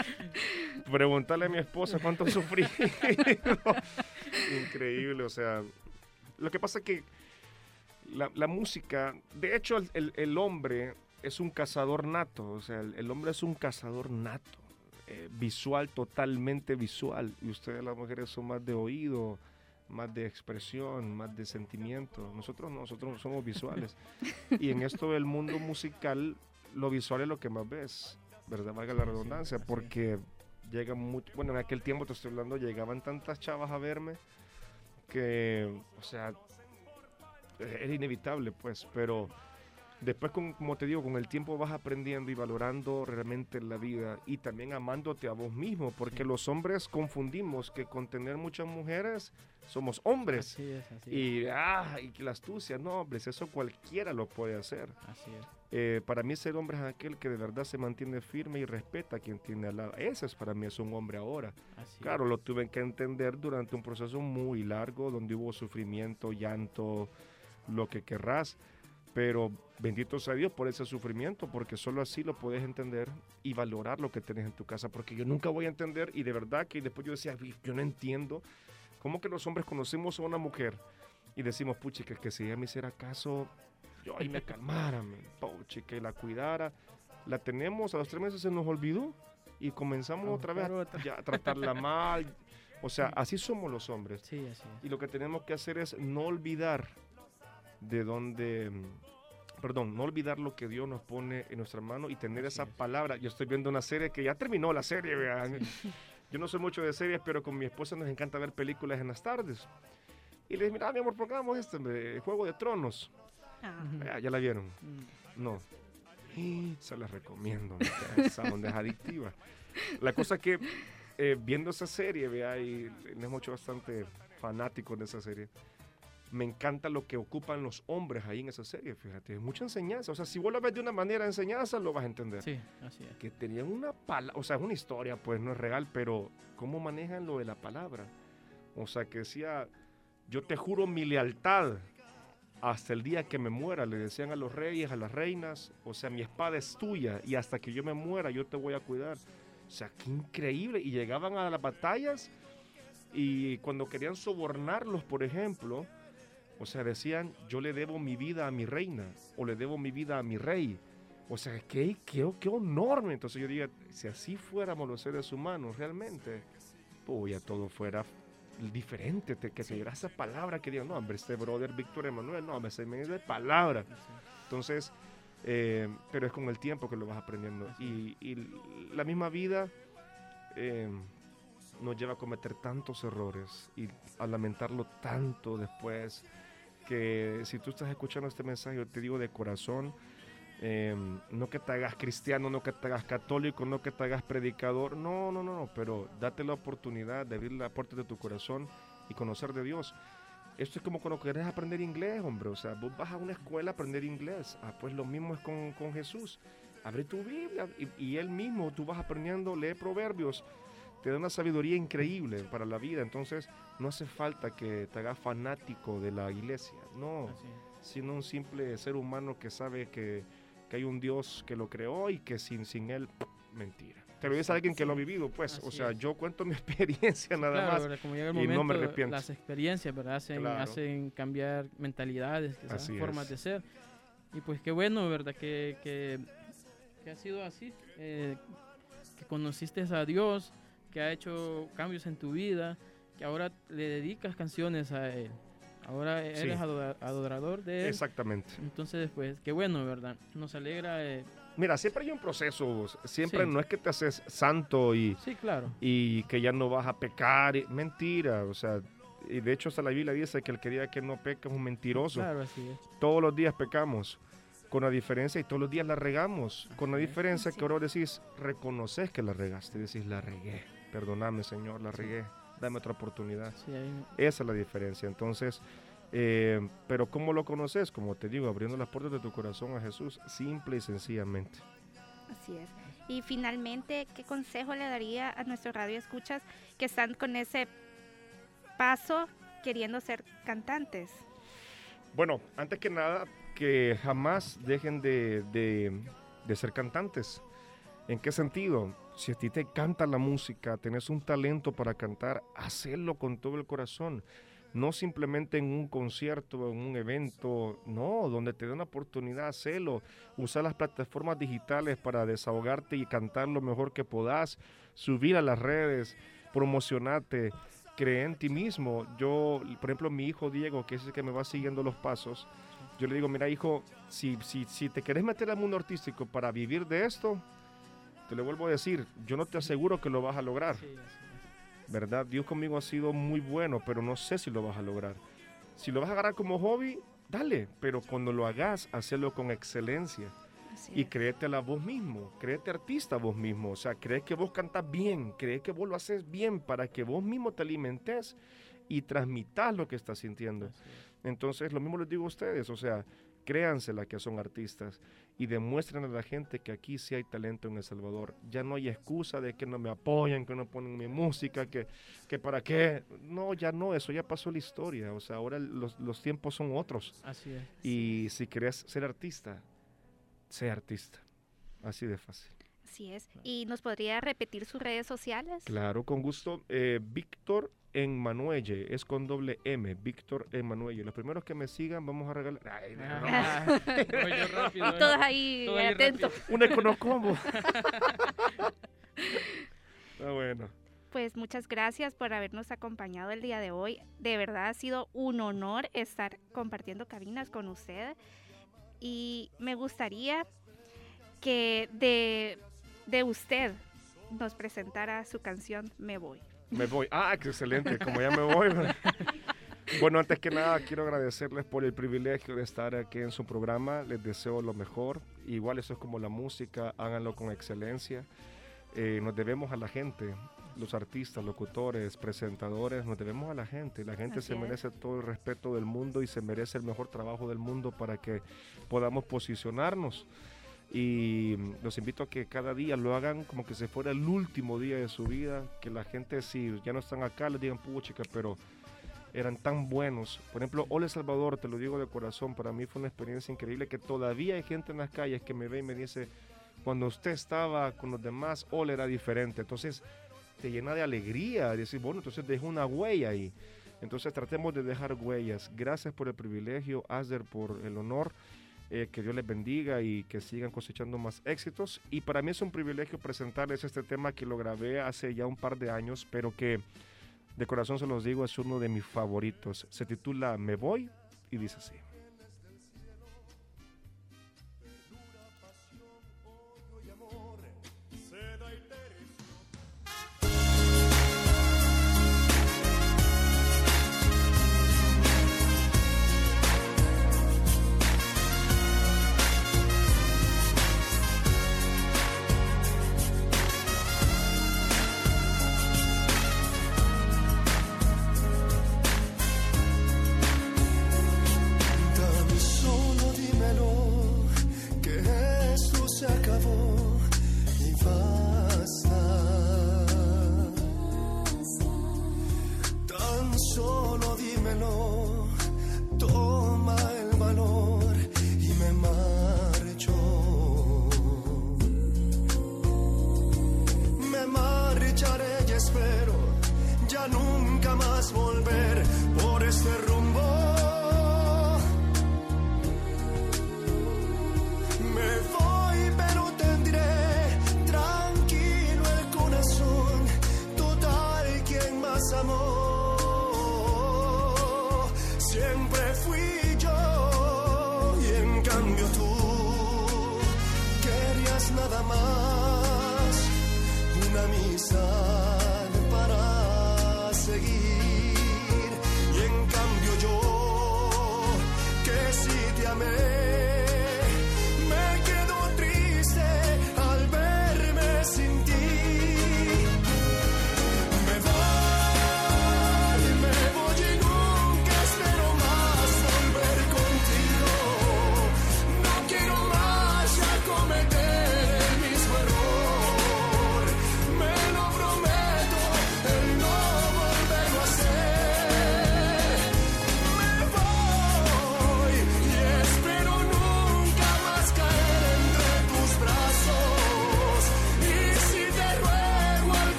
Preguntarle a mi esposa cuánto sufrí. Increíble, o sea, lo que pasa es que la, la música, de hecho el, el- el hombre es un cazador nato, o sea, el, el hombre es un cazador nato, eh, visual, totalmente visual, y ustedes las mujeres son más de oído, más de expresión, más de sentimiento. Nosotros no, nosotros somos visuales. y en esto del mundo musical, lo visual es lo que más ves, ¿verdad? Valga la redundancia, porque llega mucho, bueno, en aquel tiempo te estoy hablando, llegaban tantas chavas a verme que, o sea, era inevitable, pues, pero después, con- como te digo, con el tiempo vas aprendiendo y valorando realmente la vida y también amándote a vos mismo, porque Sí. los hombres confundimos que con tener muchas mujeres somos hombres. Así es, así es. Y, ah, y que la astucia, no, hombres, eso cualquiera lo puede hacer. Así es. Eh, para mí ser hombre es aquel que de verdad se mantiene firme y respeta a quien tiene al lado. Ese es para mí es un hombre ahora. Así Claro, lo tuve que entender durante un proceso muy largo donde hubo sufrimiento, llanto, lo que querrás. Pero bendito sea Dios por ese sufrimiento, porque solo así lo puedes entender y valorar lo que tenés en tu casa. Porque yo nunca voy a entender y de verdad que después yo decía, "Vi, yo no entiendo cómo que los hombres conocemos a una mujer y decimos, puchica, que si ella me hiciera caso, yo ahí me calmara, puchica, y la cuidara. La tenemos, a los tres meses se nos olvidó y comenzamos otra vez otra. ya, a tratarla mal. O sea, así somos los hombres. Sí, así es. Y lo que tenemos que hacer es no olvidar de dónde, perdón, no olvidar lo que Dios nos pone en nuestra mano y tener Así esa es. palabra. Yo estoy viendo una serie que ya terminó la serie, vean. Yo no soy mucho de series, pero con mi esposa nos encanta ver películas en las tardes. Y le dije, mira, mi amor, pongamos este, Juego de Tronos. Ah, ¿Ya la vieron? Mm, No. Se las recomiendo. onda es adictiva. La cosa que eh, viendo esa serie, vea, y hemos hecho bastante fanáticos de esa serie. Me encanta lo que ocupan los hombres ahí en esa serie, fíjate. Mucha enseñanza. O sea, si vos lo ves de una manera enseñanza, lo vas a entender. Sí, así es. Que tenían una palabra, o sea, es una historia, pues no es real, pero cómo manejan lo de la palabra. O sea, que decía, yo te juro mi lealtad hasta el día que me muera, le decían a los reyes, a las reinas, o sea, mi espada es tuya y hasta que yo me muera yo te voy a cuidar. O sea, qué increíble. Y llegaban a las batallas y cuando querían sobornarlos, por ejemplo, o sea, decían, yo le debo mi vida a mi reina o le debo mi vida a mi rey. O sea, qué, qué, qué honor. Entonces yo diría, si así fuéramos los seres humanos realmente, pues ya todo fuera diferente, te, que se diera esa palabra que digan, no, hombre, este brother Víctor Emanuel, no, hombre, se me de palabra. Entonces, eh, pero es con el tiempo que lo vas aprendiendo. Y, y la misma vida eh, nos lleva a cometer tantos errores y a lamentarlo tanto después que si tú estás escuchando este mensaje, yo te digo de corazón, eh, no que te hagas cristiano, no que te hagas católico, no que te hagas predicador, no, no, no, no, pero date la oportunidad de abrir la puerta de tu corazón y conocer de Dios. Esto es como cuando querés aprender inglés, hombre, o sea, vos vas a una escuela a aprender inglés, ah, pues lo mismo es con, con Jesús. Abre tu Biblia y, y él mismo, tú vas aprendiendo, lee proverbios, te da una sabiduría increíble para la vida. Entonces, no hace falta que te hagas fanático de la iglesia, no, sino un simple ser humano que sabe que, que, hay un Dios que lo creó y que sin, sin él, mentira. Te lo dice alguien que lo ha vivido, pues, o sea, es. yo cuento mi experiencia nada claro, más ¿verdad? Como llega el y momento, no me arrepiento. Las experiencias, ¿verdad? Hacen, Claro. hacen cambiar mentalidades, formas es. de ser. Y pues qué bueno, ¿verdad? Que, que, que ha sido así, eh, que conociste a Dios, que ha hecho cambios en tu vida, que ahora le dedicas canciones a Él. Ahora eres Sí. adora- adorador de Él. Exactamente. Entonces, pues, qué bueno, ¿verdad? Nos alegra. eh, Mira, siempre hay un proceso, siempre Sí. no es que te haces santo y, sí, claro. y que ya no vas a pecar. mentira, o sea, y de hecho hasta la Biblia dice que el que diga que no peca es un mentiroso. Claro, así es. Todos los días pecamos, con la diferencia, y todos los días la regamos, con la diferencia que ahora decís, reconoces que la regaste, decís, la regué, perdóname Señor, la regué, dame otra oportunidad. Sí, Esa es la diferencia. Entonces, eh, pero ¿cómo lo conoces? Como te digo, abriendo las puertas de tu corazón a Jesús, simple y sencillamente. Así es. Y finalmente, ¿qué consejo le daría a nuestro radio escuchas que están con ese paso queriendo ser cantantes? Bueno, antes que nada, que jamás dejen de, de- de ser cantantes. ¿En qué sentido? Si a ti te canta la música, tenés un talento para cantar, hacelo con todo el corazón. No simplemente en un concierto, en un evento, no, donde te den una oportunidad, hacelo. Usar las plataformas digitales para desahogarte y cantar lo mejor que podás. Subir a las redes, promocionarte, cree en ti mismo. Yo, por ejemplo, mi hijo Diego, que es el que me va siguiendo los pasos, yo le digo, mira hijo, si, si, si te querés meter al mundo artístico para vivir de esto, te lo vuelvo a decir, yo no te aseguro que lo vas a lograr, sí. ¿verdad? Dios conmigo ha sido muy bueno, pero no sé si lo vas a lograr. Si lo vas a agarrar como hobby, dale, pero cuando lo hagas, hacelo con excelencia Así y créete a la voz mismo, créete artista vos mismo, o sea, cree que vos cantas bien, cree que vos lo haces bien para que vos mismo te alimentes y transmitas lo que estás sintiendo. Entonces, lo mismo les digo a ustedes, o sea, créansela que son artistas y demuestren a la gente que aquí sí hay talento en El Salvador. Ya no hay excusa de que no me apoyan, que no ponen mi música, que, que para qué. No, ya no, eso ya pasó la historia. O sea, ahora los, los tiempos son otros. Así es. Y si querés ser artista, sé artista. Así de fácil. Así es. ¿Y nos podría repetir sus redes sociales? Claro, con gusto. Eh, Víctor Emanuelle, es con doble M, Víctor Emanuelle. Los primeros que me sigan, vamos a regalar. Ay, no, no. Ah, voy yo rápido. Todos ahí atentos. rápido. Un econocombo. Está bueno. Pues muchas gracias por habernos acompañado el día de hoy. De verdad ha sido un honor estar compartiendo cabinas con usted. Y me gustaría que de, de usted nos presentara su canción Me Voy. Me voy. Ah, qué excelente. Como ya me voy. Bueno, antes que nada, quiero agradecerles por el privilegio de estar aquí en su programa. Les deseo lo mejor. Igual eso es como la música, háganlo con excelencia. eh, nos debemos a la gente, los artistas, locutores, presentadores, nos debemos a la gente. La gente Así se es. merece todo el respeto del mundo y se merece el mejor trabajo del mundo para que podamos posicionarnos. Y mm, los invito a que cada día lo hagan como que si fuera el último día de su vida, que la gente si ya no están acá les digan puchica, pero eran tan buenos. Por ejemplo, Ole Salvador, te lo digo de corazón, para mí fue una experiencia increíble que todavía hay gente en las calles que me ve y me dice, cuando usted estaba con los demás, Ole era diferente. Entonces, te llena de alegría, de decir, bueno, entonces dejo una huella ahí. Entonces tratemos de dejar huellas. Gracias por el privilegio, Asder, por el honor. Eh, que Dios les bendiga y que sigan cosechando más éxitos. Y para mí es un privilegio presentarles este tema que lo grabé hace ya un par de años, pero que de corazón se los digo, es uno de mis favoritos. Se titula Me voy y dice así.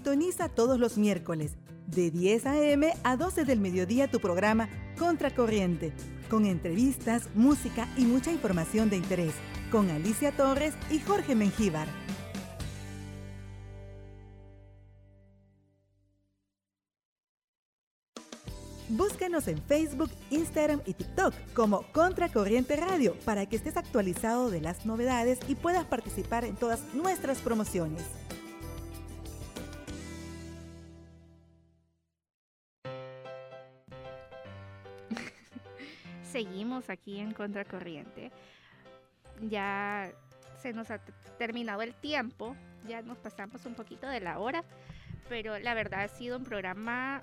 Sintoniza todos los miércoles de 10 a.m. a 12 del mediodía tu programa Contracorriente, con entrevistas, música y mucha información de interés, con Alicia Torres y Jorge Mengíbar. Búscanos en Facebook, Instagram y TikTok como Contracorriente Radio para que estés actualizado de las novedades y puedas participar en todas nuestras promociones. Seguimos aquí en Contracorriente. Ya se nos ha terminado el tiempo, ya nos pasamos un poquito de la hora, pero la verdad ha sido un programa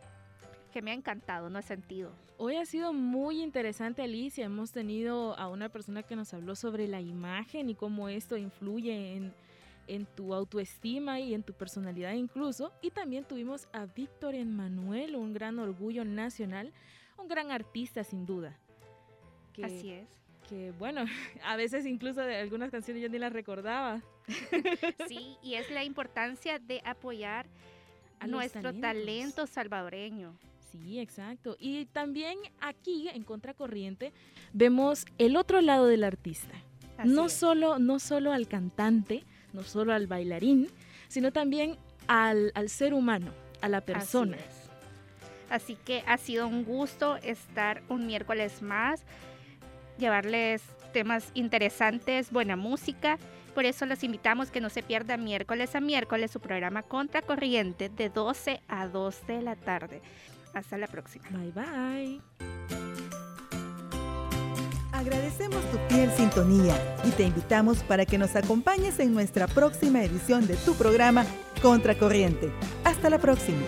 que me ha encantado, no he sentido. Hoy ha sido muy interesante, Alicia. Hemos tenido a una persona que nos habló sobre la imagen y cómo esto influye en, en tu autoestima y en tu personalidad incluso. Y también tuvimos a Víctor Emanuel, un gran orgullo nacional, un gran artista sin duda. Así es. Que bueno, a veces incluso de algunas canciones yo ni las recordaba. Sí, y es la importancia de apoyar a nuestro talento salvadoreño. Sí, exacto. Y también aquí en Contracorriente vemos el otro lado del artista. no solo, no solo al cantante, no solo al bailarín, sino también al, ser humano, a la persona. Así, Así que ha sido un gusto estar un miércoles más, llevarles temas interesantes, buena música. Por eso los invitamos que no se pierdan miércoles a miércoles su programa Contracorriente de 12 a 2 de la tarde. Hasta la próxima. Bye bye. Agradecemos tu fiel sintonía y te invitamos para que nos acompañes en nuestra próxima edición de tu programa Contracorriente. Hasta la próxima.